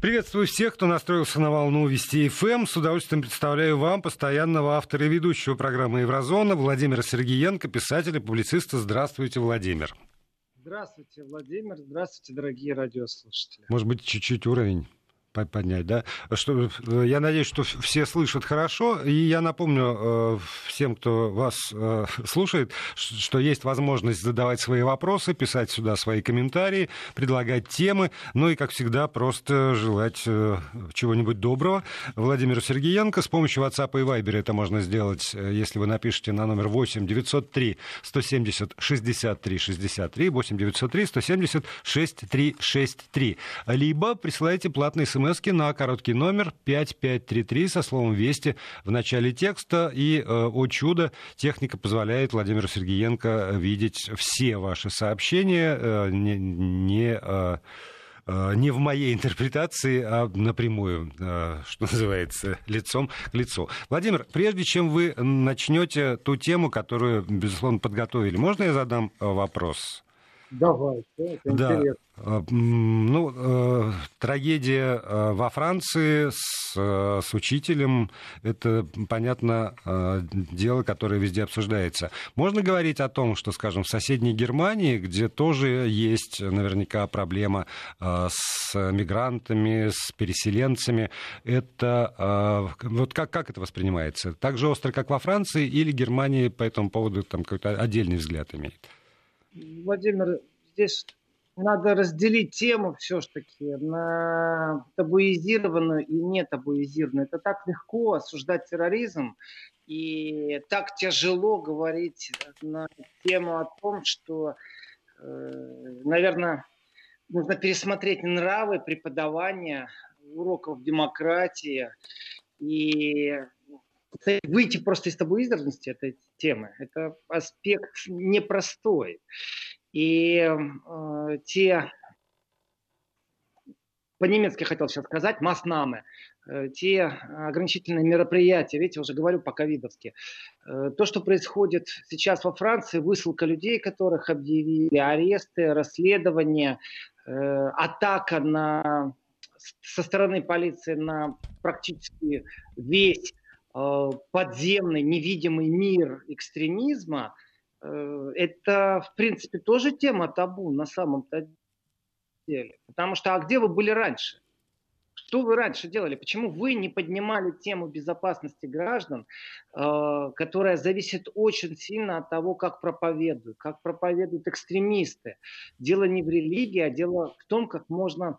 Приветствую всех, кто настроился на волну Вести ФМ. Эм. С удовольствием представляю вам постоянного автора и ведущего программы Еврозона Владимира Сергеенко, писателя, публициста. Здравствуйте, Владимир. Здравствуйте, Владимир. Здравствуйте, дорогие радиослушатели. Может быть, чуть-чуть уровень поднять, да? Что, э, я надеюсь, что все слышат хорошо, и я напомню э, всем, кто вас э, слушает, что есть возможность задавать свои вопросы, писать сюда свои комментарии, предлагать темы, ну и, как всегда, просто желать чего-нибудь доброго. Владимиру Сергеенко с помощью WhatsApp и Viber это можно сделать, если вы напишите на номер 8 903 170 63 63, 8 903 170 63 63, либо присылайте платный смс смс на короткий номер 5533 со словом «Вести» в начале текста. И, э, о чудо, техника позволяет Владимиру Сергеенко видеть все ваши сообщения, э, не, не э, не в моей интерпретации, а напрямую, что называется, лицом к лицу. Владимир, прежде чем вы начнете ту тему, которую, безусловно, подготовили, можно я задам вопрос? Давай, это да. интересно. А, ну, э, трагедия э, во Франции с, э, с учителем, это, понятно, дело, которое везде обсуждается. Можно говорить о том, что, скажем, в соседней Германии, где тоже есть наверняка проблема с мигрантами, с переселенцами, это, вот как, как это воспринимается? Так же остро, как во Франции, или Германия по этому поводу там какой-то отдельный взгляд имеет? Владимир, здесь надо разделить тему все-таки на табуизированную и не табуизированную. Это так легко осуждать терроризм и так тяжело говорить на тему о том, что, э, наверное, нужно пересмотреть нравы преподавания уроков демократии и выйти просто из табуизированности этой темы. Это аспект непростой. И э, те, по-немецки хотел сейчас сказать, маснамы, э, те ограничительные мероприятия, видите, уже говорю по-ковидовски, э, то, что происходит сейчас во Франции, высылка людей, которых объявили, аресты, расследования, э, атака на, со стороны полиции на практически весь подземный невидимый мир экстремизма – Э, это, в принципе, тоже тема табу на самом-то деле. Потому что, а где вы были раньше? Что вы раньше делали? Почему вы не поднимали тему безопасности граждан, э, которая зависит очень сильно от того, как проповедуют, как проповедуют экстремисты? Дело не в религии, а дело в том, как можно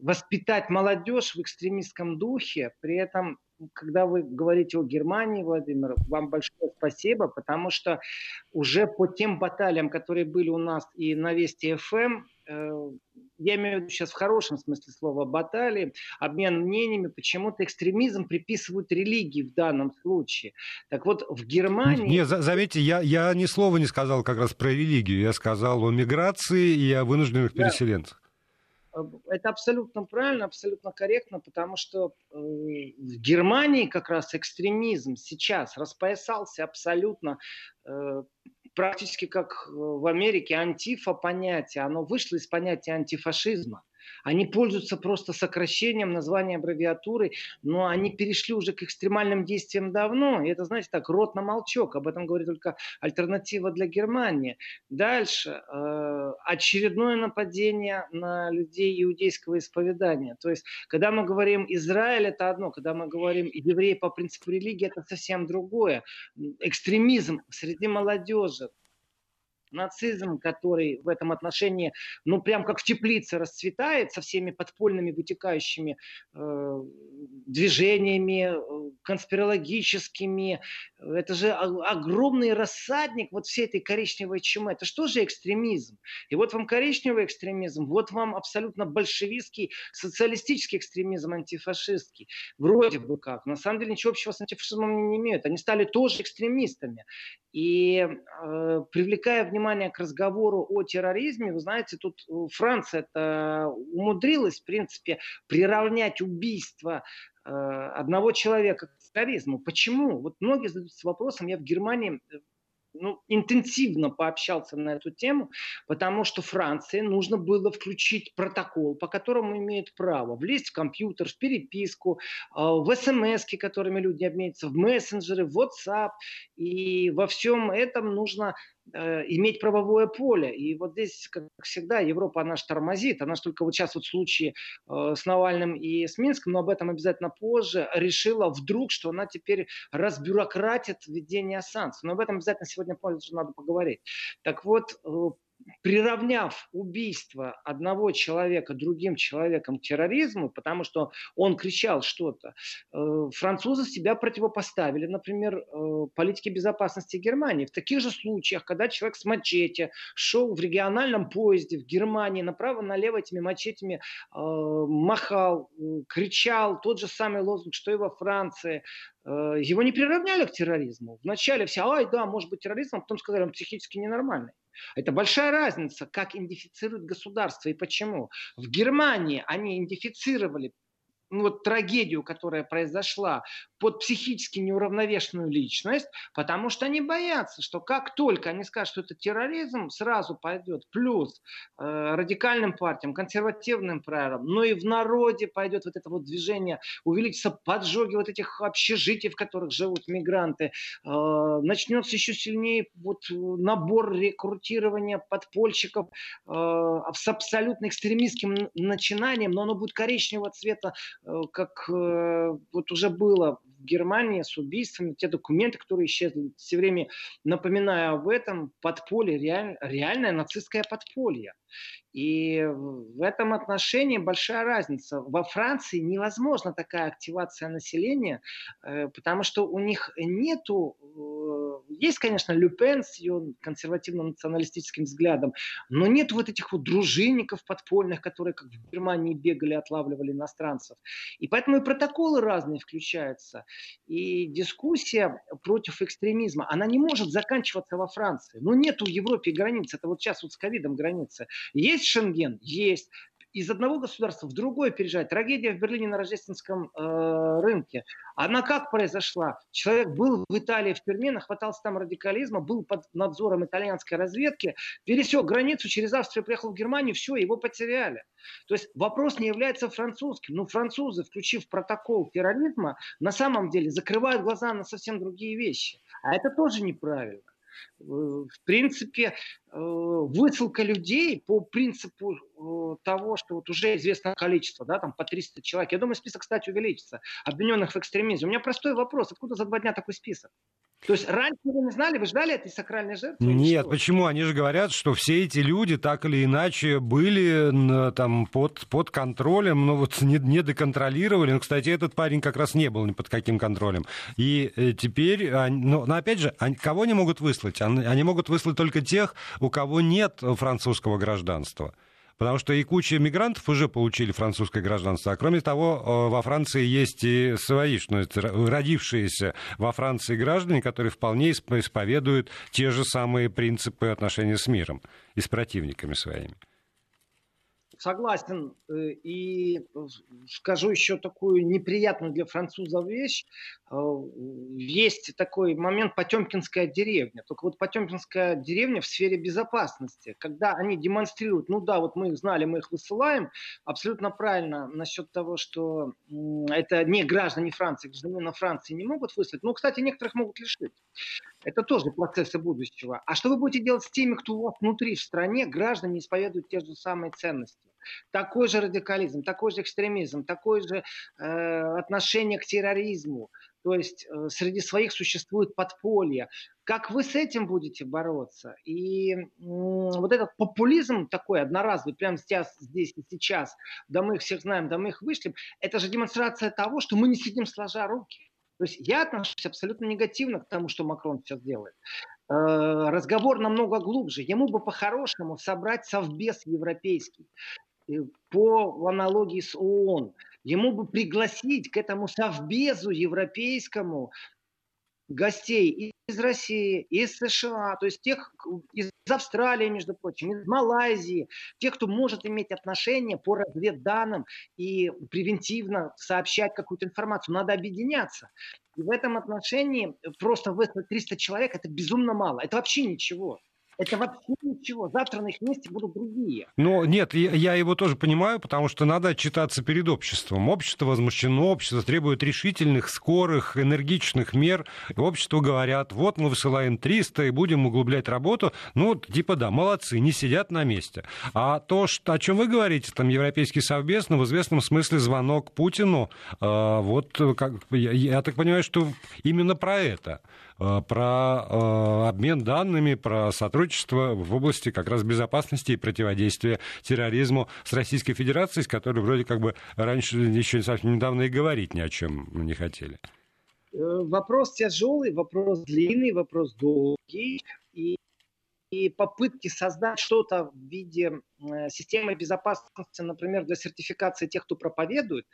воспитать молодежь в экстремистском духе, при этом когда вы говорите о Германии, Владимир, вам большое спасибо, потому что уже по тем баталиям, которые были у нас и на Вести ФМ, э, я имею в виду сейчас в хорошем смысле слова баталии, обмен мнениями, почему-то экстремизм приписывают религии в данном случае. Так вот, в Германии... Не, заметьте, я, я ни слова не сказал как раз про религию, я сказал о миграции и о вынужденных да. переселенцах. Э, это абсолютно правильно, абсолютно корректно, потому что э, в Германии как раз экстремизм сейчас распоясался абсолютно э, практически как в Америке антифа понятие, оно вышло из понятия антифашизма. Они пользуются просто сокращением названия аббревиатуры, но они перешли уже к экстремальным действиям давно. И это, знаете, так, рот на молчок. Об этом говорит только альтернатива для Германии. Дальше. Э, очередное нападение на людей иудейского исповедания. То есть, когда мы говорим Израиль, это одно. Когда мы говорим евреи по принципу религии, это совсем другое. Экстремизм среди молодежи, нацизм, который в этом отношении, ну, прям как в теплице расцветает со всеми подпольными вытекающими э, движениями, э, конспирологическими. Это же огромный рассадник вот всей этой коричневой чумы. Это что же экстремизм? И вот вам коричневый экстремизм, вот вам абсолютно большевистский, социалистический экстремизм, антифашистский. Вроде бы как. На самом деле ничего общего с антифашизмом не имеют. Они стали тоже экстремистами. И э, привлекая внимание к разговору о терроризме, вы знаете, тут э, Франция умудрилась, в принципе, приравнять убийство э, одного человека к терроризму. Почему? Вот многие задаются вопросом, я в Германии э, ну, интенсивно пообщался на эту тему, потому что Франции нужно было включить протокол, по которому имеет право влезть в компьютер, в переписку, в смс, которыми люди обменяются, в мессенджеры, в WhatsApp. И во всем этом нужно иметь правовое поле. И вот здесь, как всегда, Европа, она же тормозит. Она же только вот сейчас вот в случае э, с Навальным и с Минском, но об этом обязательно позже, решила вдруг, что она теперь разбюрократит введение санкций. Но об этом обязательно сегодня позже надо поговорить. Так вот, э, приравняв убийство одного человека другим человеком к терроризму, потому что он кричал что-то, э, французы себя противопоставили, например, э, политике безопасности Германии. В таких же случаях, когда человек с мачете шел в региональном поезде в Германии, направо-налево этими мачетями э, махал, кричал, тот же самый лозунг, что и во Франции, его не приравняли к терроризму. Вначале все, ай, да, может быть терроризм, а потом сказали, он психически ненормальный. Это большая разница, как идентифицируют государство и почему. В Германии они идентифицировали ну, вот, трагедию, которая произошла под психически неуравновешенную личность, потому что они боятся, что как только они скажут, что это терроризм, сразу пойдет плюс э, радикальным партиям, консервативным правилам, но и в народе пойдет вот это вот движение, увеличится поджоги вот этих общежитий, в которых живут мигранты, э, начнется еще сильнее вот набор рекрутирования подпольщиков э, с абсолютно экстремистским начинанием, но оно будет коричневого цвета, э, как э, вот уже было в Германии с убийствами, те документы, которые исчезли, все время напоминаю об этом, подполье, реаль, реальное нацистское подполье. И в этом отношении большая разница. Во Франции невозможна такая активация населения, э, потому что у них нету... Э, есть, конечно, Люпен с ее консервативно-националистическим взглядом, но нет вот этих вот дружинников подпольных, которые как в Германии бегали, отлавливали иностранцев. И поэтому и протоколы разные включаются. И дискуссия против экстремизма, она не может заканчиваться во Франции. Ну, нет в Европе границ. Это вот сейчас вот с ковидом границы. Есть Шенген? Есть из одного государства в другое переезжать. Трагедия в Берлине на рождественском э, рынке. Она как произошла? Человек был в Италии в тюрьме, нахватался там радикализма, был под надзором итальянской разведки, пересек границу, через Австрию приехал в Германию, все, его потеряли. То есть вопрос не является французским. Но французы, включив протокол терроризма, на самом деле закрывают глаза на совсем другие вещи. А это тоже неправильно. Э, в принципе, высылка людей по принципу э, того, что вот уже известно количество, да, там по 300 человек. Я думаю, список, кстати, увеличится, обвиненных в экстремизме. У меня простой вопрос, откуда за два дня такой список? То есть раньше вы не знали, вы ждали этой сакральной жертвы? Нет, почему? Они же говорят, что все эти люди так или иначе были там под, под контролем, но вот не, не доконтролировали. Ну, кстати, этот парень как раз не был ни под каким контролем. И э, теперь, но, но опять же, кого они могут выслать? Они могут выслать только тех, у кого нет французского гражданства. Потому что и куча мигрантов уже получили французское гражданство. А кроме того, э, во Франции есть и свои, что родившиеся во Франции граждане, которые вполне исповедуют те же самые принципы отношения с миром и с противниками своими согласен. Э, и скажу еще такую неприятную для французов вещь. Э, есть такой момент Потемкинская деревня. Только вот Потемкинская деревня в сфере безопасности. Когда они демонстрируют, ну да, вот мы их знали, мы их высылаем, абсолютно правильно насчет того, что это не граждане Франции, гражданина Франции не могут выслать. Ну, кстати, некоторых могут лишить. Это тоже процессы будущего. А что вы будете делать с теми, кто у вас внутри в стране, граждане исповедуют те же самые ценности? Такой же радикализм, такой же экстремизм, такое же э, отношение к терроризму. То есть э, среди своих существует подполье. Как вы с этим будете бороться? И э, вот этот популизм такой одноразовый, прямо сейчас, здесь и сейчас, да мы их всех знаем, да мы их вышлем, это же демонстрация того, что мы не сидим сложа руки. То есть я отношусь абсолютно негативно к тому, что Макрон сейчас делает. Э, разговор намного глубже. Ему бы по-хорошему собрать совбез европейский по аналогии с ООН. Ему бы пригласить к этому совбезу европейскому гостей из России, из США, то есть тех из Австралии, между прочим, из Малайзии, тех, кто может иметь отношение по разведданным и превентивно сообщать какую-то информацию. Надо объединяться. И в этом отношении просто выслать 300 человек – это безумно мало. Это вообще ничего. Это вообще ничего. Завтра на их месте будут другие. Ну, нет, я, его тоже понимаю, потому что надо отчитаться перед обществом. Общество возмущено, общество требует решительных, скорых, энергичных мер. И общество говорят, вот мы высылаем 300 и будем углублять работу. Ну, типа, да, молодцы, не сидят на месте. А то, что, о чем вы говорите, там, Европейский совбез, ну, в известном смысле звонок Путину, э, вот, как, я, я так понимаю, что именно про это. Э, про э, обмен данными, про сотрудничество в области как раз безопасности и противодействия терроризму с Российской Федерацией, с которой вроде как бы раньше еще совсем недавно и говорить ни о чем не хотели. Э, вопрос тяжелый, вопрос длинный, вопрос долгий. И и попытки создать что-то в виде э, системы безопасности, например, для сертификации тех, кто проповедует,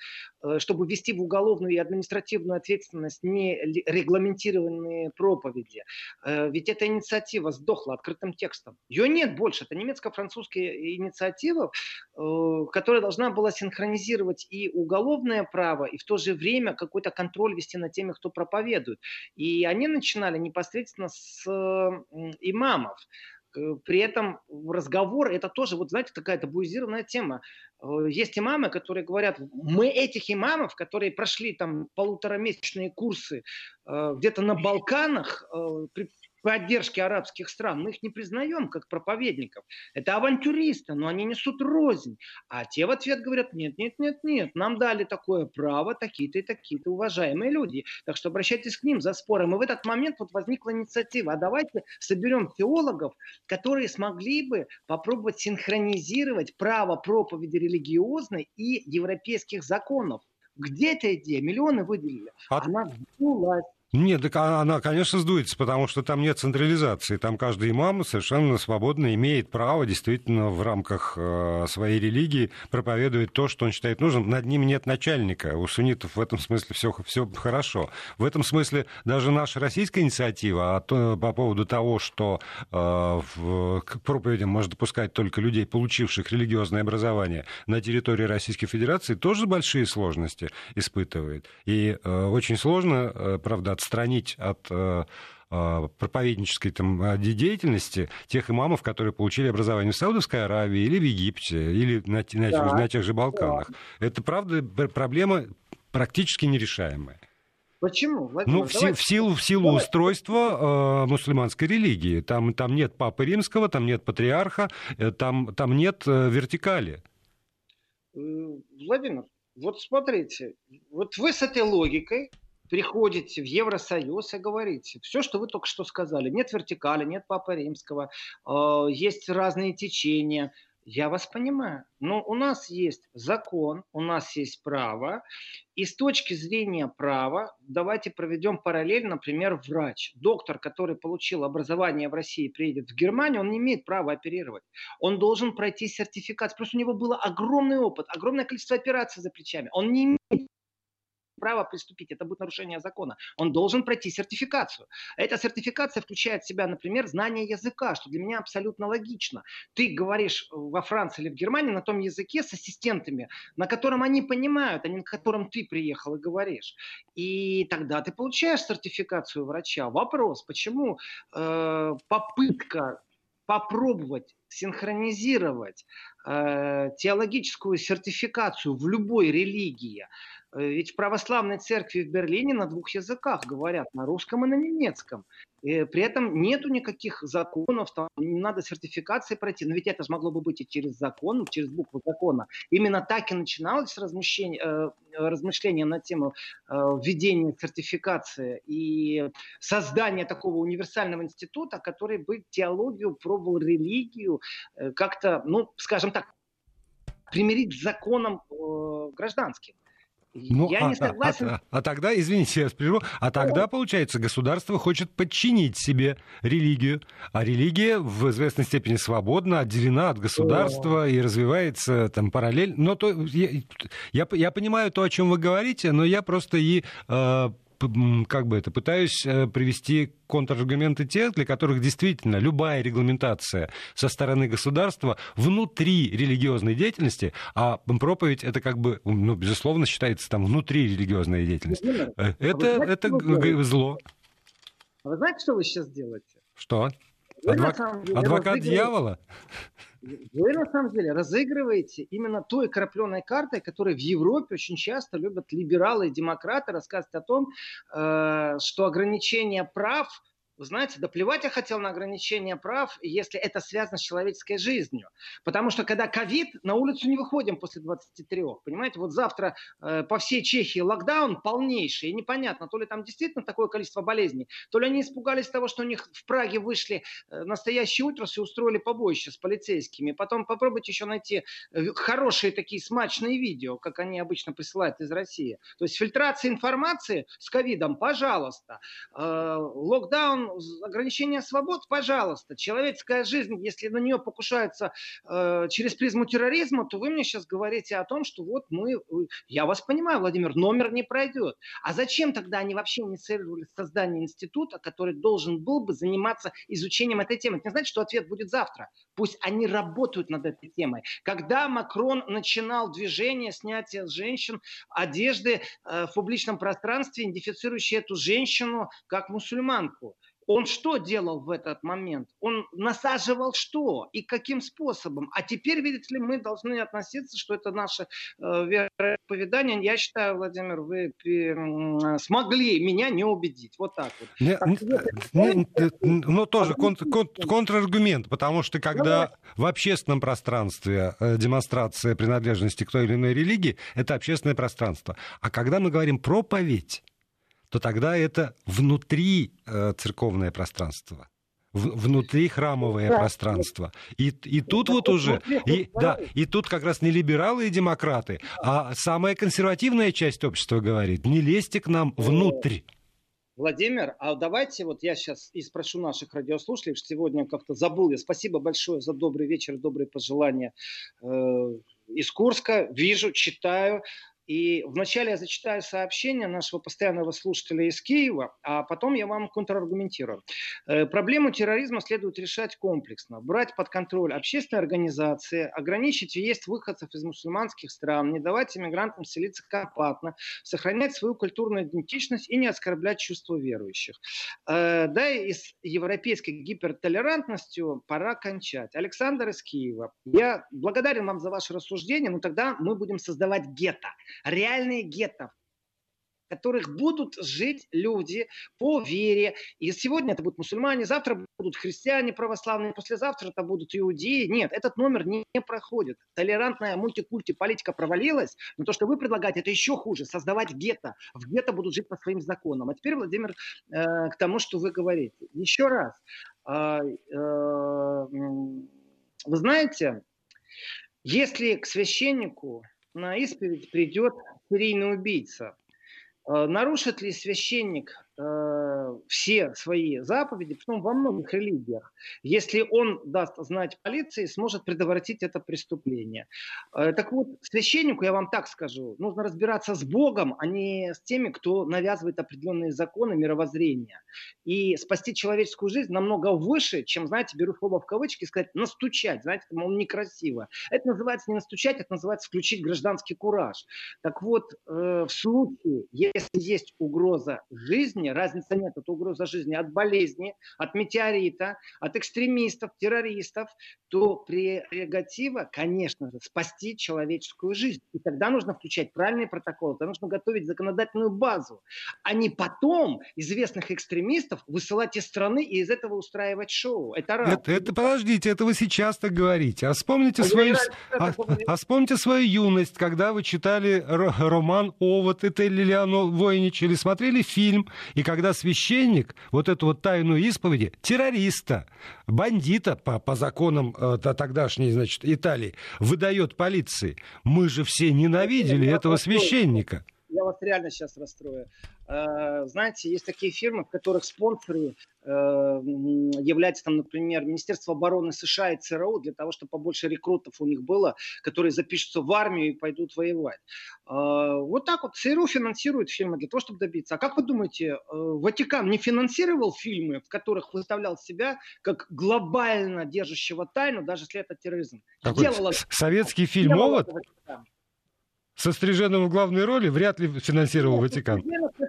э, чтобы ввести в уголовную и административную ответственность не регламентированные проповеди. Э, ведь эта инициатива сдохла открытым текстом. Ее нет больше. Это немецко-французская инициатива, которая должна была синхронизировать и уголовное право, и в то же время какой-то контроль вести над теми, кто проповедует. И они начинали непосредственно с имамов. Э, при этом разговор это тоже, вот знаете, такая табуизированная тема. Э, есть имамы, которые говорят, мы этих имамов, которые прошли там полуторамесячные курсы э, где-то на Балканах, поддержки арабских стран, мы их не признаем как проповедников. Это авантюристы, но они несут рознь. А те в ответ говорят, нет, нет, нет, нет, нам дали такое право такие-то и такие-то уважаемые люди. Так что обращайтесь к ним за спором. И в этот момент вот возникла инициатива, а давайте соберем теологов, которые смогли бы попробовать синхронизировать право проповеди религиозной и европейских законов. Где эта идея? Миллионы выделили. От... Она сдулась. Нет, так она, конечно, сдуется, потому что там нет централизации. Там каждый имам совершенно свободно имеет право действительно в рамках э, своей религии проповедовать то, что он считает нужным. Над ним нет начальника. У суннитов в этом смысле все, все хорошо. В этом смысле даже наша российская инициатива а то, по поводу того, что э, в, к проповедям можно допускать только людей, получивших религиозное образование на территории Российской Федерации, тоже большие сложности испытывает. И э, очень сложно, э, правда, отстранить от э, э, проповеднической там, э, деятельности тех имамов, которые получили образование в Саудовской Аравии или в Египте, или на, на, да. на тех же Балканах. Да. Это, правда, проблема практически нерешаемая. Почему? Владимир, ну, в, давайте... в силу, в силу устройства э, мусульманской религии. Там, там нет папы римского, там нет патриарха, э, там, там нет э, вертикали. Владимир, вот смотрите, вот вы с этой логикой приходите в Евросоюз и говорите, все, что вы только что сказали, нет вертикали, нет Папы Римского, э, есть разные течения, я вас понимаю, но у нас есть закон, у нас есть право, и с точки зрения права давайте проведем параллель, например, врач, доктор, который получил образование в России, приедет в Германию, он не имеет права оперировать. Он должен пройти сертификат. Просто у него был огромный опыт, огромное количество операций за плечами. Он не имеет право приступить. Это будет нарушение закона. Он должен пройти сертификацию. Эта сертификация включает в себя, например, знание языка, что для меня абсолютно логично. Ты говоришь во Франции или в Германии на том языке с ассистентами, на котором они понимают, а не на котором ты приехал и говоришь. И тогда ты получаешь сертификацию врача. Вопрос, почему э, попытка попробовать синхронизировать э, теологическую сертификацию в любой религии Э, ведь в православной церкви в Берлине на двух языках говорят, на русском и на немецком. И при этом нету никаких законов, там не надо сертификации пройти. Но ведь это могло бы быть и через закон, через букву закона. Именно так и начиналось размышление, э, размышление на тему э, введения сертификации и создания такого универсального института, который бы теологию пробовал, религию как-то, ну, скажем так, примирить с законом гражданским. Ну, я а, не согласен. А, а, а тогда, извините, я прерву, а тогда, получается, государство хочет подчинить себе религию, а религия в известной степени свободна, отделена от государства и развивается там параллельно. Но то, я, я, я понимаю то, о чем вы говорите, но я просто и э, как бы это, пытаюсь э, привести контраргументы тех, для которых действительно любая регламентация со стороны государства внутри религиозной деятельности, а проповедь это как бы, ну, безусловно, считается там внутри религиозной деятельности. Э, это, знаете, это зло. Вы знаете, что вы сейчас делаете? Что? Адвок... Адвокат дьявола? Вы на самом деле разыгрываете именно той крапленой картой, которой в Европе очень часто любят либералы и демократы рассказывать о том, э, что ограничение прав вы знаете, да плевать я хотел на ограничение прав, если это связано с человеческой жизнью. Потому что когда ковид, на улицу не выходим после 23. Понимаете, вот завтра э, по всей Чехии локдаун полнейший. И непонятно, то ли там действительно такое количество болезней, то ли они испугались того, что у них в Праге вышли э, настоящие ультрасы и устроили побоище с полицейскими. Потом попробуйте еще найти э, хорошие такие смачные видео, как они обычно присылают из России. То есть фильтрация информации с ковидом, пожалуйста. Э, локдаун ограничение свобод, пожалуйста. Человеческая жизнь, если на нее покушаются э, через призму терроризма, то вы мне сейчас говорите о том, что вот мы... Я вас понимаю, Владимир, номер не пройдет. А зачем тогда они вообще инициировали создание института, который должен был бы заниматься изучением этой темы? Это не значит, что ответ будет завтра. Пусть они работают над этой темой. Когда Макрон начинал движение снятия женщин одежды э, в публичном пространстве, идентифицирующей эту женщину как мусульманку, он что делал в этот момент? Он насаживал что и каким способом? А теперь, видите ли, мы должны относиться, что это наше э, вероисповедание. Я считаю, Владимир, вы э, смогли меня не убедить. Вот так вот. Не, так, ну, тоже кон, кон, контраргумент, потому что когда ну, в общественном пространстве э, демонстрация принадлежности к той или иной религии, это общественное пространство. А когда мы говорим проповедь, то тогда это внутри э, церковное пространство внутри храмовое да. пространство. И, и тут вот уже, и, да, и тут как раз не либералы и демократы, а самая консервативная часть общества говорит, не лезьте к нам внутрь. Владимир, а давайте вот я сейчас и спрошу наших радиослушателей, что сегодня как-то забыл я. Спасибо большое за добрый вечер, добрые пожелания э, из Курска. Вижу, читаю. И вначале я зачитаю сообщение нашего постоянного слушателя из Киева, а потом я вам контраргументирую. Э, проблему терроризма следует решать комплексно. Брать под контроль общественные организации, ограничить въезд выходцев из мусульманских стран, не давать иммигрантам селиться компактно, сохранять свою культурную идентичность и не оскорблять чувства верующих. Э, да и с европейской гипертолерантностью пора кончать. Александр из Киева. Я благодарен вам за ваше рассуждение, но тогда мы будем создавать гетто реальные гетто, в которых будут жить люди по вере. И сегодня это будут мусульмане, завтра будут христиане православные, послезавтра это будут иудеи. Нет, этот номер не, проходит. Толерантная мультикульти политика провалилась, но то, что вы предлагаете, это еще хуже. Создавать гетто. В гетто будут жить по своим законам. А теперь, Владимир, э, к тому, что вы говорите. Еще раз. Э, э, вы знаете, если к священнику на исповедь придет серийный убийца. Э, нарушит ли священник Э, все свои заповеди, потом во многих религиях, если он даст знать полиции, сможет предотвратить это преступление. Э, так вот, священнику, я вам так скажу, нужно разбираться с Богом, а не с теми, кто навязывает определенные законы мировоззрения. И спасти человеческую жизнь намного выше, чем, знаете, беру слово в кавычки, сказать настучать, знаете, мол, некрасиво. Это называется не настучать, это называется включить гражданский кураж. Так вот, э, в случае, если есть угроза жизни, жизни, разницы нет, это угроза жизни от болезни, от метеорита, от экстремистов, террористов, то прерогатива, конечно же, спасти человеческую жизнь. И тогда нужно включать правильные протоколы, тогда нужно готовить законодательную базу, а не потом известных экстремистов высылать из страны и из этого устраивать шоу. Это раз. Это, это подождите, это вы сейчас так говорите. А вспомните, свою, а, а вспомните свою юность, когда вы читали роман «Овод» это Лилиану Войнич или смотрели фильм и когда священник вот эту вот тайну исповеди террориста, бандита по, по законам э, тогдашней, значит, Италии, выдает полиции, мы же все ненавидели этого священника. Я вас реально сейчас расстрою. Э, знаете, есть такие фирмы, в которых спонсоры э, являются, там, например, Министерство обороны США и ЦРУ, для того, чтобы побольше рекрутов у них было, которые запишутся в армию и пойдут воевать. Э, вот так вот ЦРУ финансирует фильмы для того, чтобы добиться. А как вы думаете, Ватикан не финансировал фильмы, в которых выставлял себя как глобально держащего тайну, даже если это терроризм? Какой Делала... Советский фильм «Молот»? Со Стриженовым в главной роли вряд ли финансировал Нет, Ватикан.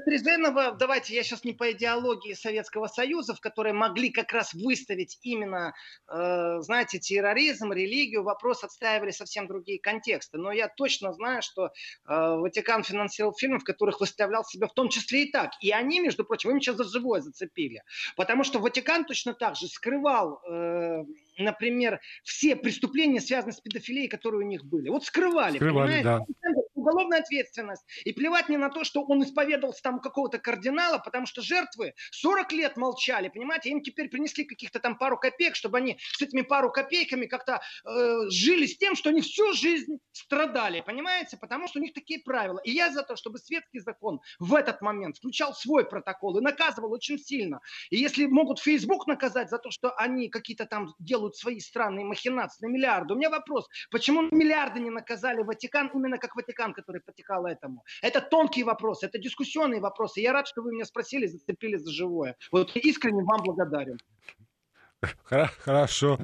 Стриженова, давайте, я сейчас не по идеологии Советского Союза, в которой могли как раз выставить именно, э, знаете, терроризм, религию, вопрос отстаивали совсем другие контексты. Но я точно знаю, что э, Ватикан финансировал фильмы, в которых выставлял себя в том числе и так. И они, между прочим, им сейчас за живое зацепили. Потому что Ватикан точно так же скрывал э, например, все преступления, связанные с педофилией, которые у них были. Вот скрывали, скрывали понимаете? Да. Уголовная ответственность. И плевать не на то, что он исповедовался там какого-то кардинала, потому что жертвы 40 лет молчали, понимаете? Им теперь принесли каких-то там пару копеек, чтобы они с этими пару копейками как-то э, жили с тем, что они всю жизнь страдали, понимаете? Потому что у них такие правила. И я за то, чтобы светский закон в этот момент включал свой протокол и наказывал очень сильно. И если могут Facebook наказать за то, что они какие-то там делают свои странные махинации на миллиарды. У меня вопрос, почему миллиарды не наказали Ватикан именно как Ватикан, который потекал этому? Это тонкий вопрос, это дискуссионные вопросы. Я рад, что вы меня спросили, зацепили за живое. Вот искренне вам благодарен. Хорошо.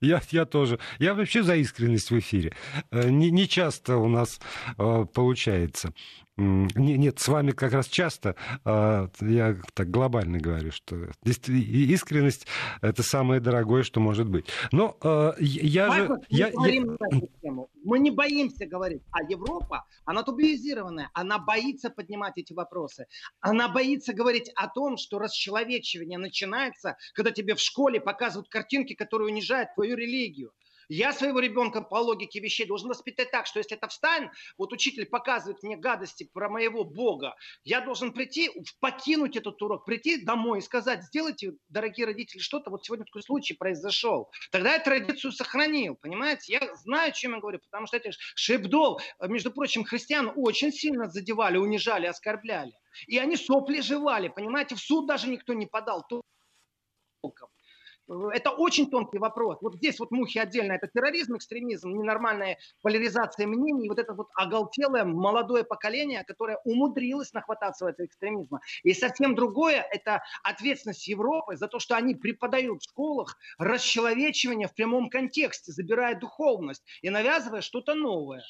Я, я тоже. Я вообще за искренность в эфире. Э, не, не часто у нас э, получается. Нет, с вами как раз часто, а, я так глобально говорю, что искренность — это самое дорогое, что может быть. Но я же... Мы, я, я... мы не боимся говорить, а Европа, она табуизированная, она боится поднимать эти вопросы. Она боится говорить о том, что расчеловечивание начинается, когда тебе в школе показывают картинки, которые унижают твою религию. Я своего ребенка по логике вещей должен воспитать так, что если это встань, вот учитель показывает мне гадости про моего Бога, я должен прийти, покинуть этот урок, прийти домой и сказать, сделайте, дорогие родители, что-то, вот сегодня такой случай произошел. Тогда я традицию сохранил, понимаете? Я знаю, о чем я говорю, потому что эти шепдол, между прочим, христиан очень сильно задевали, унижали, оскорбляли. И они сопли жевали, понимаете? В суд даже никто не подал толком. Это очень тонкий вопрос. Вот здесь вот мухи отдельно. Это терроризм, экстремизм, ненормальная поляризация мнений. Вот это вот оголтелое молодое поколение, которое умудрилось нахвататься этого экстремизма. И совсем другое – это ответственность Европы за то, что они преподают в школах расчеловечивание в прямом контексте, забирая духовность и навязывая что-то новое.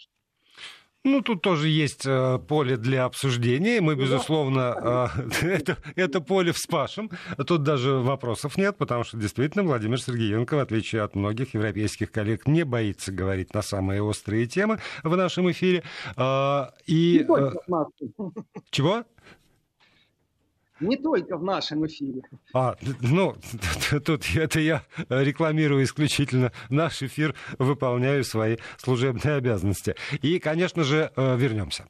Ну, тут тоже есть э, поле для обсуждения. Мы, безусловно, э, это, это поле вспашем. Тут даже вопросов нет, потому что действительно Владимир Сергеенко, в отличие от многих европейских коллег, не боится говорить на самые острые темы в нашем эфире. Э, и... Э, чего? Не только в нашем эфире. А, ну, тут это я рекламирую исключительно наш эфир, выполняю свои служебные обязанности. И, конечно же, э, вернемся.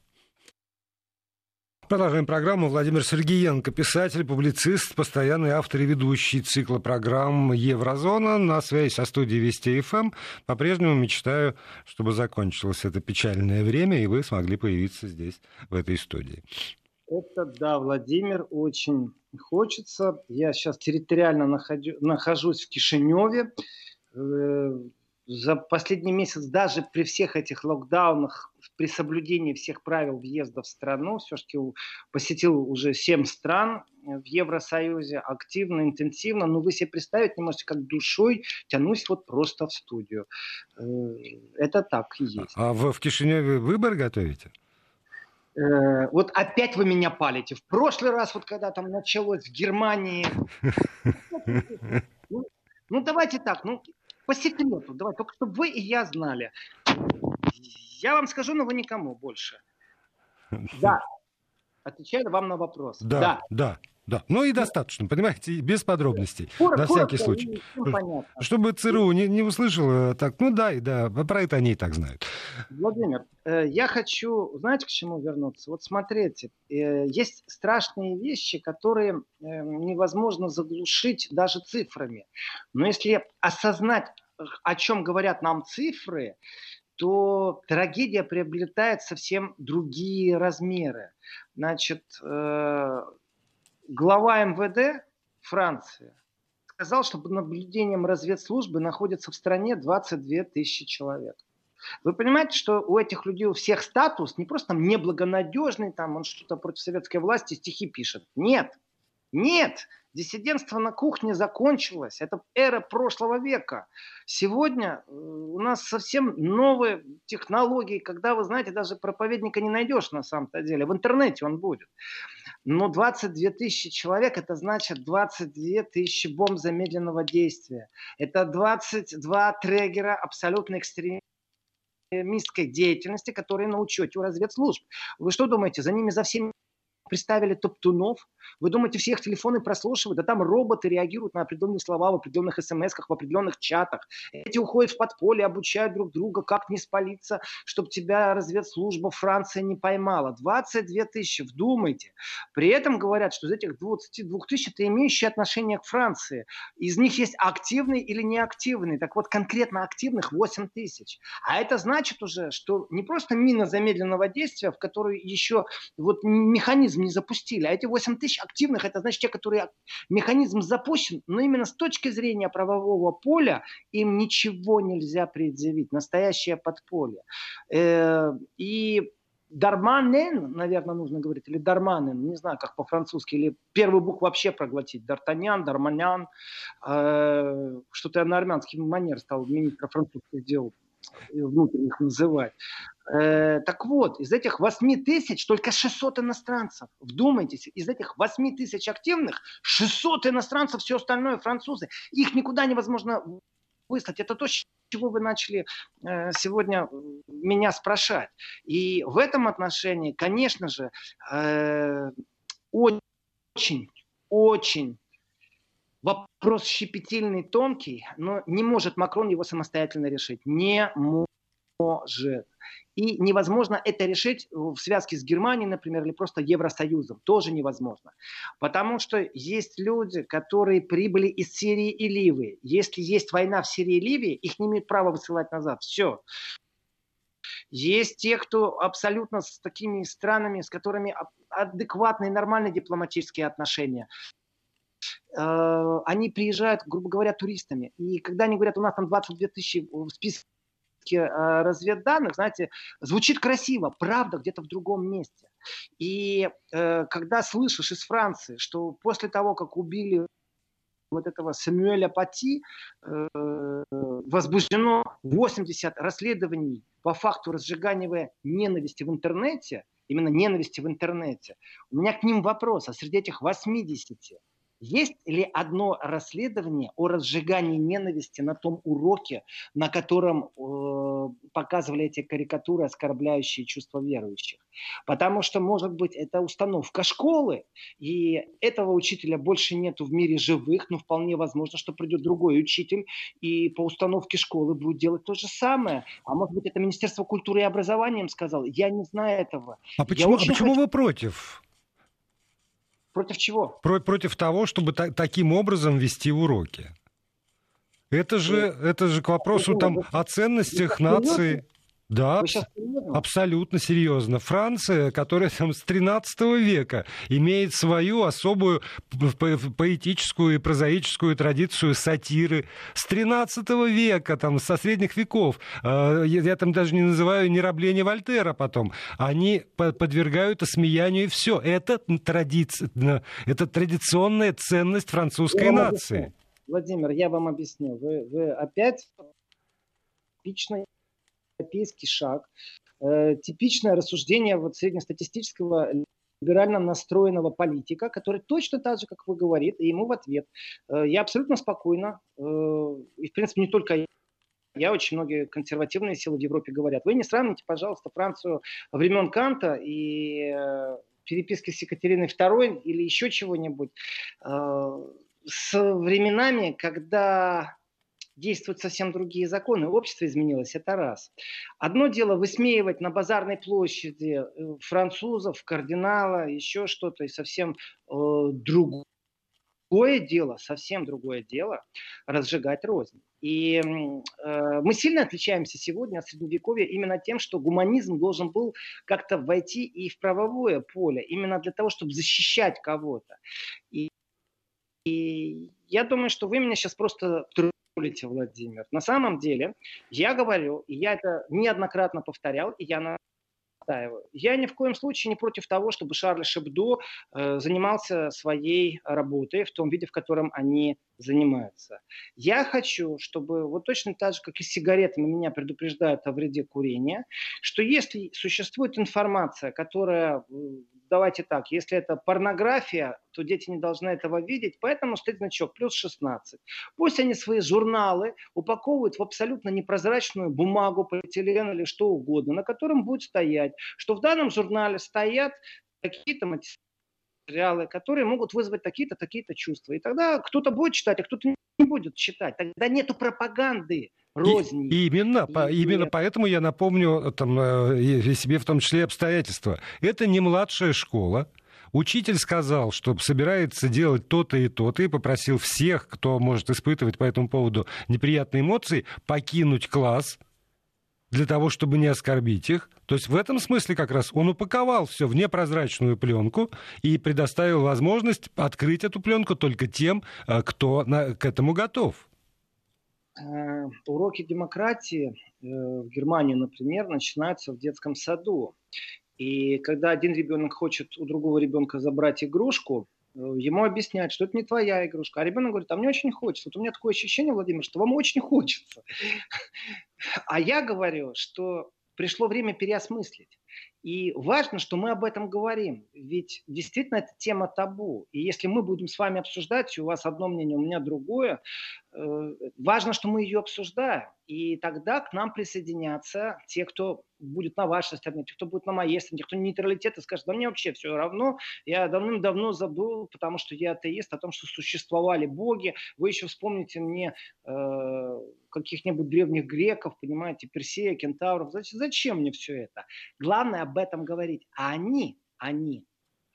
Продолжаем программу. Владимир Сергеенко, писатель, публицист, постоянный автор и ведущий цикла программ «Еврозона» на связи со студией Вести ФМ. По-прежнему мечтаю, чтобы закончилось это печальное время, и вы смогли появиться здесь, в этой студии. Это, да, Владимир, очень хочется. Я сейчас территориально находю, нахожусь в Кишиневе. Э, за последний месяц, даже при всех этих локдаунах, при соблюдении всех правил въезда в страну, все-таки посетил уже 7 стран в Евросоюзе, активно, интенсивно, но вы себе представить не можете, как душой тянусь вот просто в студию. Э, это так и есть. А вы в Кишиневе выбор готовите? Э, вот опять вы меня палите. В прошлый раз, вот когда там началось в Германии... Ну, ну давайте так, ну по секрету, давай, только чтобы вы и я знали. Я вам скажу, но вы никому больше. Да. Отвечаю вам на вопрос. Да, да. да. Да, ну и достаточно, понимаете, без подробностей, Кор- на всякий случай. Чтобы ЦРУ не, не услышал, так, ну да, и да, про это они и так знают. Владимир, э, я хочу, знаете, к чему вернуться? Вот смотрите, э, есть страшные вещи, которые э, невозможно заглушить даже цифрами. Но если осознать, о чем говорят нам цифры, то трагедия приобретает совсем другие размеры. Значит, э, глава МВД Франции сказал, что под наблюдением разведслужбы находится в стране 22 тысячи человек. Вы понимаете, что у этих людей у всех статус не просто там неблагонадежный, там он что-то против советской власти стихи пишет. Нет, нет, диссидентство на кухне закончилось. Это эра прошлого века. Сегодня у нас совсем новые технологии, когда, вы знаете, даже проповедника не найдешь на самом-то деле. В интернете он будет. Но 22 тысячи человек, это значит 22 тысячи бомб замедленного действия. Это 22 трегера абсолютно экстремистской деятельности, которые на учете у разведслужб. Вы что думаете, за ними за всеми приставили топтунов. Вы думаете, всех телефоны прослушивают? Да там роботы реагируют на определенные слова в определенных смс-ках, в определенных чатах. Эти уходят в подполье, обучают друг друга, как не спалиться, чтобы тебя разведслужба Франции не поймала. 22 тысячи, вдумайте. При этом говорят, что из этих 22 тысяч это имеющие отношение к Франции. Из них есть активный или неактивный. Так вот, конкретно активных 8 тысяч. А это значит уже, что не просто мина замедленного действия, в которой еще вот механизм механизм не запустили. А эти 8 тысяч активных, это значит те, которые механизм запущен, но именно с точки зрения правового поля им ничего нельзя предъявить. Настоящее подполье. Э, и Дарманен, наверное, нужно говорить, или Дарманен, не знаю, как по-французски, или первую букву вообще проглотить. Д'Артаньян, Дарманян. Э, что-то я на армянский манер стал министра французских дел внутренних называть. Э, так вот, из этих 8 тысяч только 600 иностранцев. Вдумайтесь, из этих 8 тысяч активных 600 иностранцев, все остальное французы. Их никуда невозможно выслать. Это то, чего вы начали э, сегодня меня спрашивать. И в этом отношении, конечно же, э, очень, очень вопрос щепетильный, тонкий, но не может Макрон его самостоятельно решить. Не может. И невозможно это решить в связке с Германией, например, или просто Евросоюзом. Тоже невозможно. Потому что есть люди, которые прибыли из Сирии и Ливии. Если есть война в Сирии и Ливии, их не имеют права высылать назад. Все. Есть те, кто абсолютно с такими странами, с которыми адекватные, нормальные дипломатические отношения. Э, они приезжают, грубо говоря, туристами. И когда они говорят, у нас там 22 тысячи в списке э, разведданных, знаете, звучит красиво, правда где-то в другом месте. И э, когда слышишь из Франции, что после того, как убили вот этого Самуэля Пати, э, возбуждено 80 расследований по факту разжигания ненависти в интернете, именно ненависти в интернете, у меня к ним вопрос, а среди этих 80 есть ли одно расследование о разжигании ненависти на том уроке, на котором э, показывали эти карикатуры, оскорбляющие чувства верующих? Потому что, может быть, это установка школы, и этого учителя больше нету в мире живых, но вполне возможно, что придет другой учитель, и по установке школы будет делать то же самое. А может быть, это Министерство культуры и образования им сказал? Я не знаю этого. А почему, а почему хочу... вы против? Против чего? Про против того, чтобы та таким образом вести уроки. Это же, это же к вопросу там о ценностях нации. Да, абсолютно серьезно. Франция, которая там с 13 века имеет свою особую поэтическую и прозаическую традицию сатиры. С 13 века, там, со средних веков, э, я там даже не называю нерабление Вольтера потом, они подвергают осмеянию и все. Это, традиция, это традиционная ценность французской нации. Владимир, я вам объясню. Вы, вы опять типичный европейский шаг, э, типичное рассуждение вот среднестатистического либерально настроенного политика, который точно так же, как вы говорит, и ему в ответ. Э, я абсолютно спокойно, э, и в принципе не только я, я, очень многие консервативные силы в Европе говорят, вы не сравните, пожалуйста, Францию времен Канта и переписки с Екатериной II или еще чего-нибудь с временами, когда действуют совсем другие законы. Общество изменилось, это раз. Одно дело высмеивать на базарной площади э, французов, кардинала, еще что-то, и совсем э, другое дело, совсем другое дело разжигать рознь. И э, мы сильно отличаемся сегодня от Средневековья именно тем, что гуманизм должен был как-то войти и в правовое поле, именно для того, чтобы защищать кого-то. И, и я думаю, что вы меня сейчас просто троллите, Владимир. На самом деле, я говорю, и я это неоднократно повторял, и я настаиваю. Я ни в коем случае не против того, чтобы Шарль Шебдо э, занимался своей работой в том виде, в котором они занимаются. Я хочу, чтобы вот точно так же, как и с сигаретами меня предупреждают о вреде курения, что если существует информация, которая давайте так, если это порнография, то дети не должны этого видеть, поэтому стоит значок плюс 16. Пусть они свои журналы упаковывают в абсолютно непрозрачную бумагу, полиэтилен или что угодно, на котором будет стоять, что в данном журнале стоят какие-то материалы, которые могут вызвать такие-то, такие-то чувства. И тогда кто-то будет читать, а кто-то не будет читать. Тогда нету пропаганды розни. И, именно, и, по, именно поэтому я напомню там, э, себе в том числе обстоятельства. Это не младшая школа. Учитель сказал, что собирается делать то-то и то-то, и попросил всех, кто может испытывать по этому поводу неприятные эмоции, покинуть класс для того, чтобы не оскорбить их. То есть в этом смысле как раз он упаковал все в непрозрачную пленку и предоставил возможность открыть эту пленку только тем, э, кто на, к этому готов. Э, уроки демократии э, в Германии, например, начинаются в детском саду. И когда один ребенок хочет у другого ребенка забрать игрушку, ему объясняют, что это не твоя игрушка. А ребенок говорит, а мне очень хочется. Вот у меня такое ощущение, Владимир, что вам очень хочется. А я говорю, что пришло время переосмыслить. И важно, что мы об этом говорим. Ведь действительно это тема табу. И если мы будем с вами обсуждать, у вас одно мнение, у меня другое, важно, что мы ее обсуждаем. И тогда к нам присоединятся те, кто будет на вашей стороне, те, кто будет на моей стороне, те, кто нейтралитет, и скажет, да мне вообще все равно, я давным-давно забыл, потому что я атеист, о том, что существовали боги. Вы еще вспомните мне э, каких-нибудь древних греков, понимаете, Персея, кентавров. Зачем, зачем мне все это? Главное об этом говорить. А они, они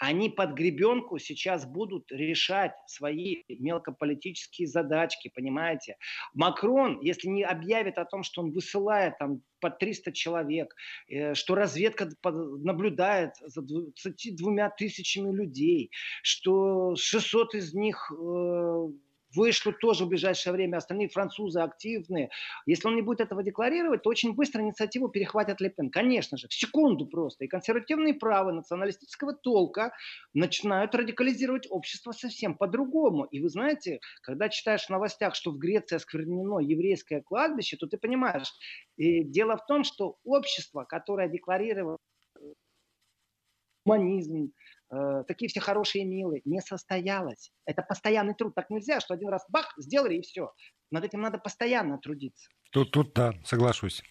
они под гребенку сейчас будут решать свои мелкополитические задачки, понимаете? Макрон, если не объявит о том, что он высылает там по 300 человек, э, что разведка наблюдает за 22 тысячами людей, что 600 из них э, вышлют тоже в ближайшее время, остальные французы активные. Если он не будет этого декларировать, то очень быстро инициативу перехватят Лепен. Конечно же, в секунду просто. И консервативные правы националистического толка начинают радикализировать общество совсем по-другому. И вы знаете, когда читаешь в новостях, что в Греции осквернено еврейское кладбище, то ты понимаешь, и дело в том, что общество, которое декларировало гуманизм, э, такие все хорошие и милые, не состоялось. Это постоянный труд. Так нельзя, что один раз бах, сделали и все. Над этим надо постоянно трудиться. Тут, тут да, соглашусь.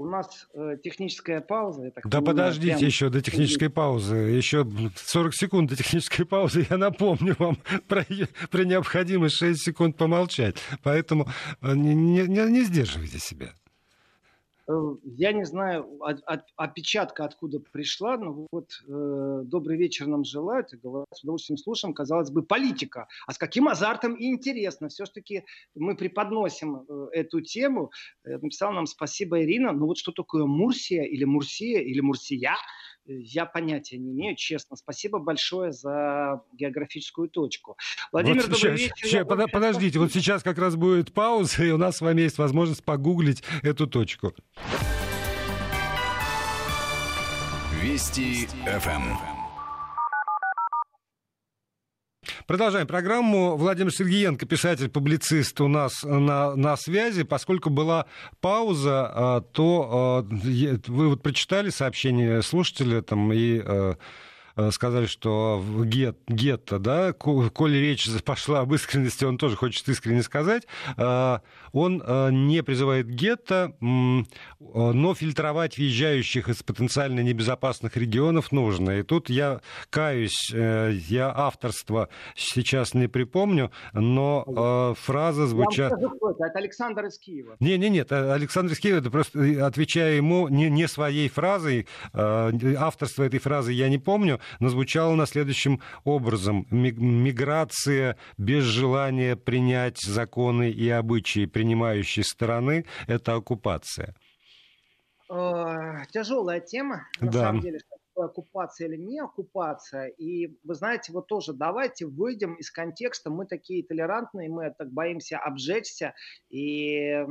У нас э, техническая пауза. Я так да понимаю, подождите прям... еще до технической паузы. Еще 40 секунд до технической паузы. Я напомню вам про, про необходимость 6 секунд помолчать. Поэтому э, не, не, не сдерживайте себя. Э, я не знаю, от, от, опечатка откуда пришла, но вот э, добрый вечер нам желают, говорят, с удовольствием слушаем, казалось бы, политика. А с каким азартом и интересно. Все-таки мы преподносим э, эту тему. Э, написала нам спасибо Ирина, но вот что такое Мурсия или Мурсия или Мурсия, я понятия не имею, честно. Спасибо большое за географическую точку. Владимир, вот добрый вечер. Сейчас, под, подождите, вот сейчас как раз будет пауза, и у нас с вами есть возможность погуглить эту точку. Вести ФМ. Продолжаем программу. Владимир Сергеенко, писатель-публицист, у нас на, на связи. Поскольку была пауза, а, то а, вы вот прочитали сообщение слушателя там, и Э, сказали, что в гет, гетто, да, коли речь пошла об искренности, он тоже хочет искренне сказать, э, он э, не призывает гетто, но фильтровать въезжающих из потенциально небезопасных регионов нужно. И тут я каюсь, я авторство сейчас не припомню, но фраза звучала... Это Александр из Киева. Не, не, нет, Александр из Киева, это просто отвечая ему не, не своей фразой, авторство этой фразы я не помню, но звучало на следующем образом. Миграция без желания принять законы и обычаи принимающей стороны – это оккупация. Тяжелая тема, на да. самом деле, оккупация или не оккупация. И вы знаете, вот тоже давайте выйдем из контекста. Мы такие толерантные, мы так боимся обжечься и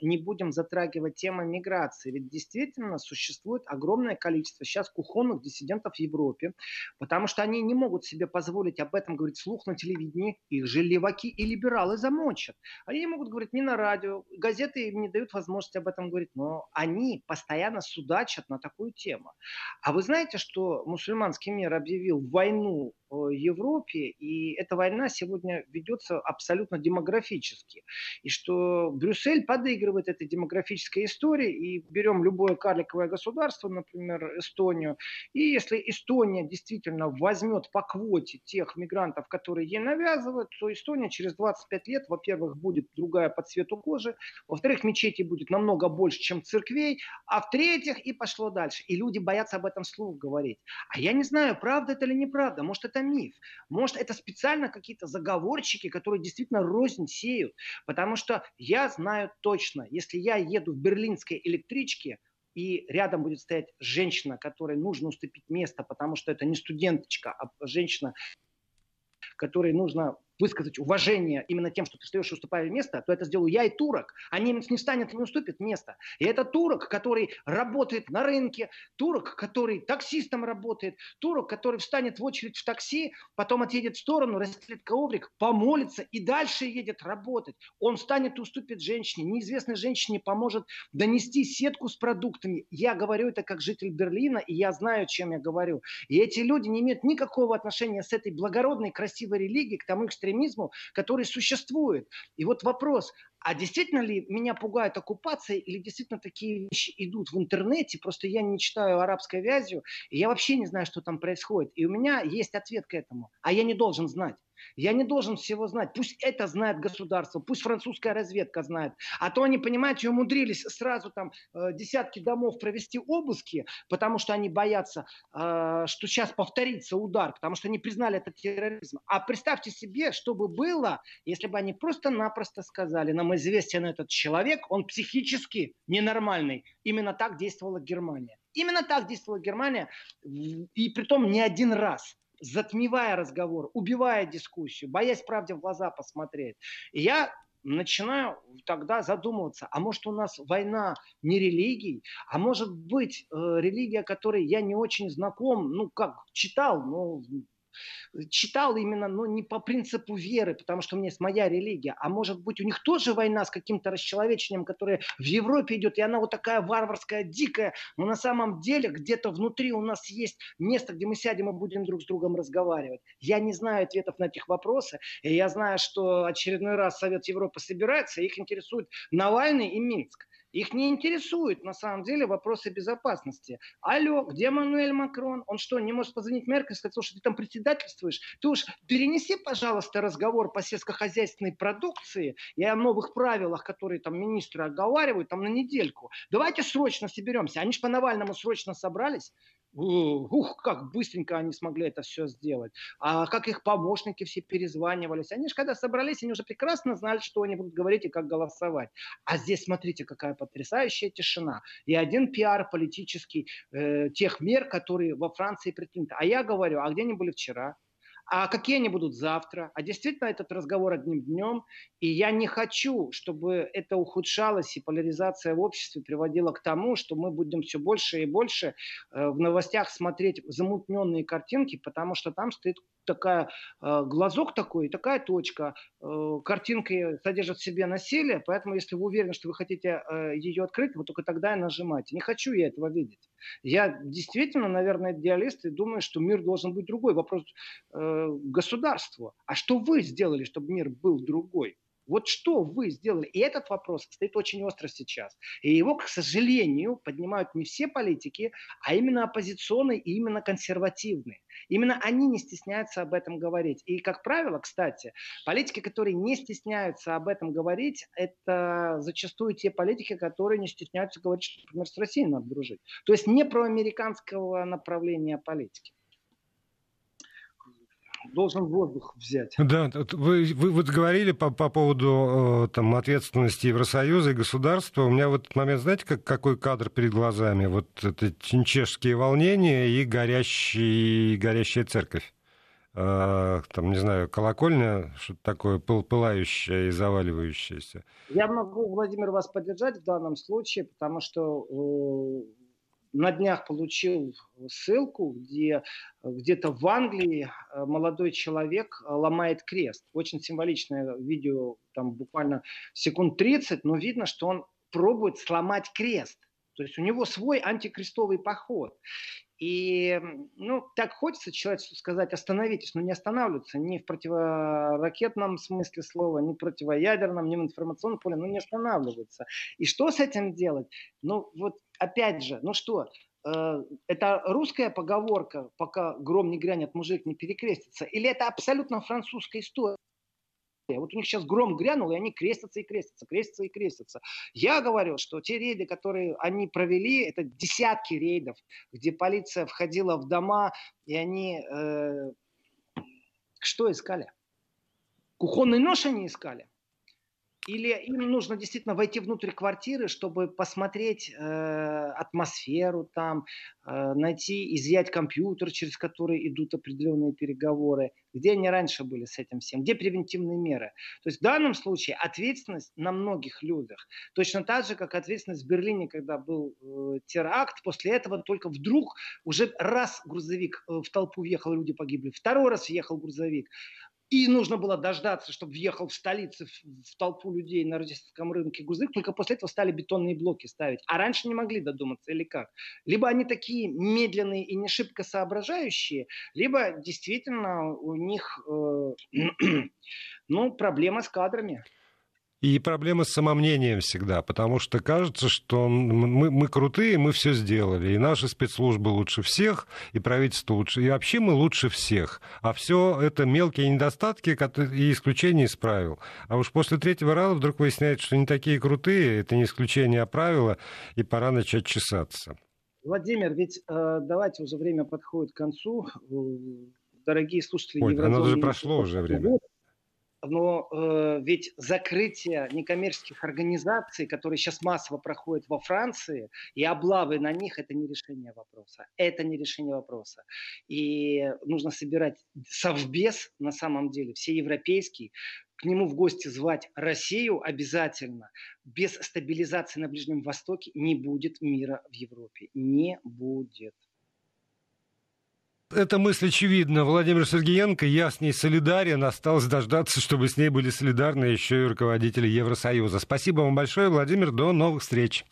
не будем затрагивать тему миграции. Ведь действительно существует огромное количество сейчас кухонных диссидентов в Европе, потому что они не могут себе позволить об этом говорить слух на телевидении. Их же леваки и либералы замочат. Они не могут говорить ни на радио, газеты им не дают возможности об этом говорить, но они постоянно судачат на такую тему. А вы знаете, знаете, что мусульманский мир объявил войну Европе, и эта война сегодня ведется абсолютно демографически. И что Брюссель подыгрывает этой демографической истории, и берем любое карликовое государство, например, Эстонию, и если Эстония действительно возьмет по квоте тех мигрантов, которые ей навязывают, то Эстония через 25 лет, во-первых, будет другая по цвету кожи, во-вторых, мечетей будет намного больше, чем церквей, а в-третьих, и пошло дальше. И люди боятся об этом слух говорить. А я не знаю, правда это или неправда. Может, это это миф. Может, это специально какие-то заговорщики, которые действительно рознь сеют. Потому что я знаю точно, если я еду в берлинской электричке, и рядом будет стоять женщина, которой нужно уступить место, потому что это не студенточка, а женщина, которой нужно высказать уважение именно тем, что ты встаешь и уступаешь место, то это сделаю я и турок. А немец не встанет и не уступит место. И это турок, который работает на рынке, турок, который таксистом работает, турок, который встанет в очередь в такси, потом отъедет в сторону, расстелит коврик, помолится и дальше едет работать. Он встанет и уступит женщине. Неизвестной женщине поможет донести сетку с продуктами. Я говорю это как житель Берлина, и я знаю, чем я говорю. И эти люди не имеют никакого отношения с этой благородной, красивой религией к тому экстремизму, который существует. И вот вопрос, а действительно ли меня пугает оккупация или действительно такие вещи идут в интернете? Просто я не читаю арабской вязью, и я вообще не знаю, что там происходит. И у меня есть ответ к этому, а я не должен знать. Я не должен всего знать. Пусть это знает государство, пусть французская разведка знает. А то они, понимаете, умудрились сразу там э, десятки домов провести обыски, потому что они боятся, э, что сейчас повторится удар, потому что они признали это терроризм. А представьте себе, что бы было, если бы они просто-напросто сказали, нам известен этот человек, он психически ненормальный. Именно так действовала Германия. Именно так действовала Германия, и при том не один раз затмевая разговор, убивая дискуссию, боясь правде в глаза посмотреть. И я начинаю тогда задумываться, а может у нас война не религий, а может быть э, религия, которой я не очень знаком, ну как читал, но читал именно, но не по принципу веры, потому что у меня есть моя религия, а может быть у них тоже война с каким-то расчеловечением, которое в Европе идет, и она вот такая варварская, дикая, но на самом деле где-то внутри у нас есть место, где мы сядем и будем друг с другом разговаривать. Я не знаю ответов на этих вопросы, и я знаю, что очередной раз Совет Европы собирается, их интересует Навальный и Минск. Их не интересуют на самом деле вопросы безопасности. Алло, где Мануэль Макрон? Он что, не может позвонить Меркель и сказать, слушай, ты там председательствуешь? Ты уж перенеси, пожалуйста, разговор по сельскохозяйственной продукции и о новых правилах, которые там министры оговаривают, там на недельку. Давайте срочно соберемся. Они же по Навальному срочно собрались. Ух, как быстренько они смогли это все сделать. А как их помощники все перезванивались. Они же когда собрались, они уже прекрасно знали, что они будут говорить и как голосовать. А здесь смотрите, какая потрясающая тишина. И один пиар политический э, тех мер, которые во Франции предприняты. А я говорю, а где они были вчера? А какие они будут завтра, а действительно этот разговор одним днем, и я не хочу, чтобы это ухудшалось и поляризация в обществе приводила к тому, что мы будем все больше и больше э, в новостях смотреть замутненные картинки, потому что там стоит такая э, глазок такой, такая точка, э, картинка содержит в себе насилие, поэтому если вы уверены, что вы хотите ее открыть, вы только тогда и нажимаете. Не хочу я этого видеть. Я действительно, наверное, идеалист и думаю, что мир должен быть другой. Вопрос э, государству. А что вы сделали, чтобы мир был другой? Вот что вы сделали? И этот вопрос стоит очень остро сейчас. И его, к сожалению, поднимают не все политики, а именно оппозиционные и именно консервативные. Именно они не стесняются об этом говорить. И, как правило, кстати, политики, которые не стесняются об этом говорить, это зачастую те политики, которые не стесняются говорить, что, например, с Россией надо дружить. То есть не про американского направления политики. Должен воздух взять. Да, вы, вы вот говорили по, по поводу э, там, ответственности Евросоюза и государства. У меня в этот момент, знаете, как, какой кадр перед глазами? Вот это чеченские волнения и горящий, горящая церковь. Э, там, не знаю, колокольня, что-то такое пыл, пылающее и заваливающееся. Я могу, Владимир, вас поддержать в данном случае, потому что э, на днях получил ссылку, где где-то в Англии э, молодой человек э, ломает крест. Очень символичное видео, там буквально секунд 30, но видно, что он пробует сломать крест. То есть у него свой антикрестовый поход. И, ну, так хочется человечеству сказать, остановитесь, но не останавливаться ни в противоракетном смысле слова, ни в противоядерном, ни в информационном поле, ну, не останавливаться. И что с этим делать? Ну, вот опять же, ну что, э, это русская поговорка, пока гром не грянет, мужик не перекрестится, или это абсолютно французская история? Вот у них сейчас гром грянул, и они крестятся и крестятся, крестятся и крестятся. Я говорю, что те рейды, которые они провели, это десятки рейдов, где полиция входила в дома, и они э, что искали? Кухонный нож они искали? Или им нужно действительно войти внутрь квартиры, чтобы посмотреть э, атмосферу там, э, найти, изъять компьютер, через который идут определенные переговоры. Где они раньше были с этим всем? Где превентивные меры? То есть в данном случае ответственность на многих людях. Точно так же, как ответственность в Берлине, когда был э, теракт. После этого только вдруг уже раз грузовик э, в толпу въехал, люди погибли. Второй раз въехал грузовик. И нужно было дождаться, чтобы въехал в столице в, толпу людей на рождественском рынке грузовик. Только после этого стали бетонные блоки ставить. А раньше не могли додуматься или как? Либо они такие медленные и не шибко соображающие, либо действительно у них э, ну, проблема с кадрами. И проблема с самомнением всегда, потому что кажется, что мы, мы крутые, мы все сделали, и наши спецслужбы лучше всех, и правительство лучше, и вообще мы лучше всех. А все это мелкие недостатки и исключения из правил. А уж после третьего раунда вдруг выясняется, что не такие крутые, это не исключение, а правило, и пора начать чесаться. Владимир, ведь э, давайте уже время подходит к концу. Дорогие слушатели Ой, Еврозоны... Оно же прошло уже время но э, ведь закрытие некоммерческих организаций, которые сейчас массово проходят во Франции, и облавы на них, это не решение вопроса. Это не решение вопроса. И нужно собирать совбез, на самом деле, все европейские, к нему в гости звать Россию обязательно. Без стабилизации на Ближнем Востоке не будет мира в Европе. Не будет. Эта мысль очевидна. Владимир Сергеенко, я с ней солидарен. Осталось дождаться, чтобы с ней были солидарны еще и руководители Евросоюза. Спасибо вам большое, Владимир. До новых встреч.